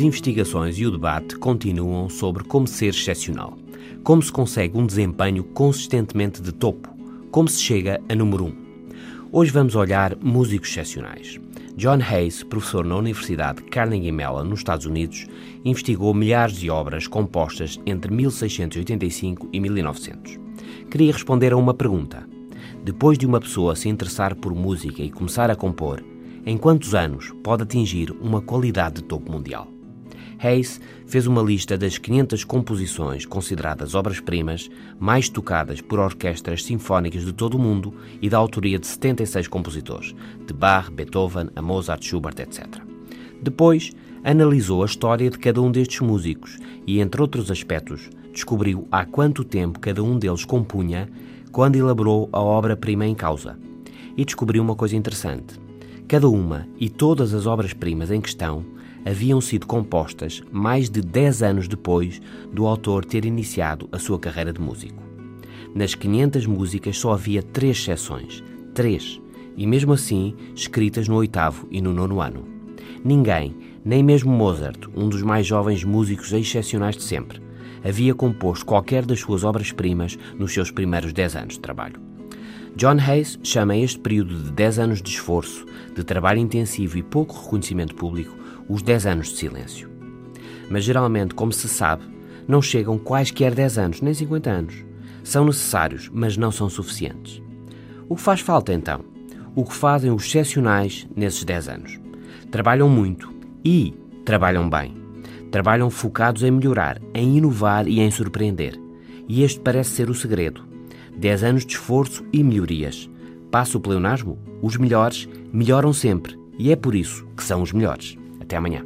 investigações e o debate continuam sobre como ser excepcional, como se consegue um desempenho consistentemente de topo, como se chega a número 1. Um. Hoje vamos olhar músicos excepcionais. John Hayes, professor na Universidade Carnegie Mellon, nos Estados Unidos, investigou milhares de obras compostas entre 1685 e 1900. Queria responder a uma pergunta. Depois de uma pessoa se interessar por música e começar a compor, em quantos anos pode atingir uma qualidade de topo mundial? Hayes fez uma lista das 500 composições consideradas obras-primas mais tocadas por orquestras sinfónicas de todo o mundo e da autoria de 76 compositores, de Bach, Beethoven, a Mozart, Schubert, etc. Depois, analisou a história de cada um destes músicos e, entre outros aspectos, descobriu há quanto tempo cada um deles compunha quando elaborou a obra-prima em causa. E descobriu uma coisa interessante. Cada uma e todas as obras-primas em questão haviam sido compostas mais de 10 anos depois do autor ter iniciado a sua carreira de músico. Nas 500 músicas só havia três exceções, três, e mesmo assim escritas no oitavo e no nono ano. Ninguém, nem mesmo Mozart, um dos mais jovens músicos excepcionais de sempre, havia composto qualquer das suas obras-primas nos seus primeiros 10 anos de trabalho. John Hayes chama este período de 10 anos de esforço, de trabalho intensivo e pouco reconhecimento público os 10 anos de silêncio. Mas geralmente, como se sabe, não chegam quaisquer 10 anos, nem 50 anos. São necessários, mas não são suficientes. O que faz falta então? O que fazem os excepcionais nesses 10 anos? Trabalham muito e trabalham bem. Trabalham focados em melhorar, em inovar e em surpreender. E este parece ser o segredo. 10 anos de esforço e melhorias. Passa o pleonasmo? Os melhores melhoram sempre e é por isso que são os melhores. Até amanhã.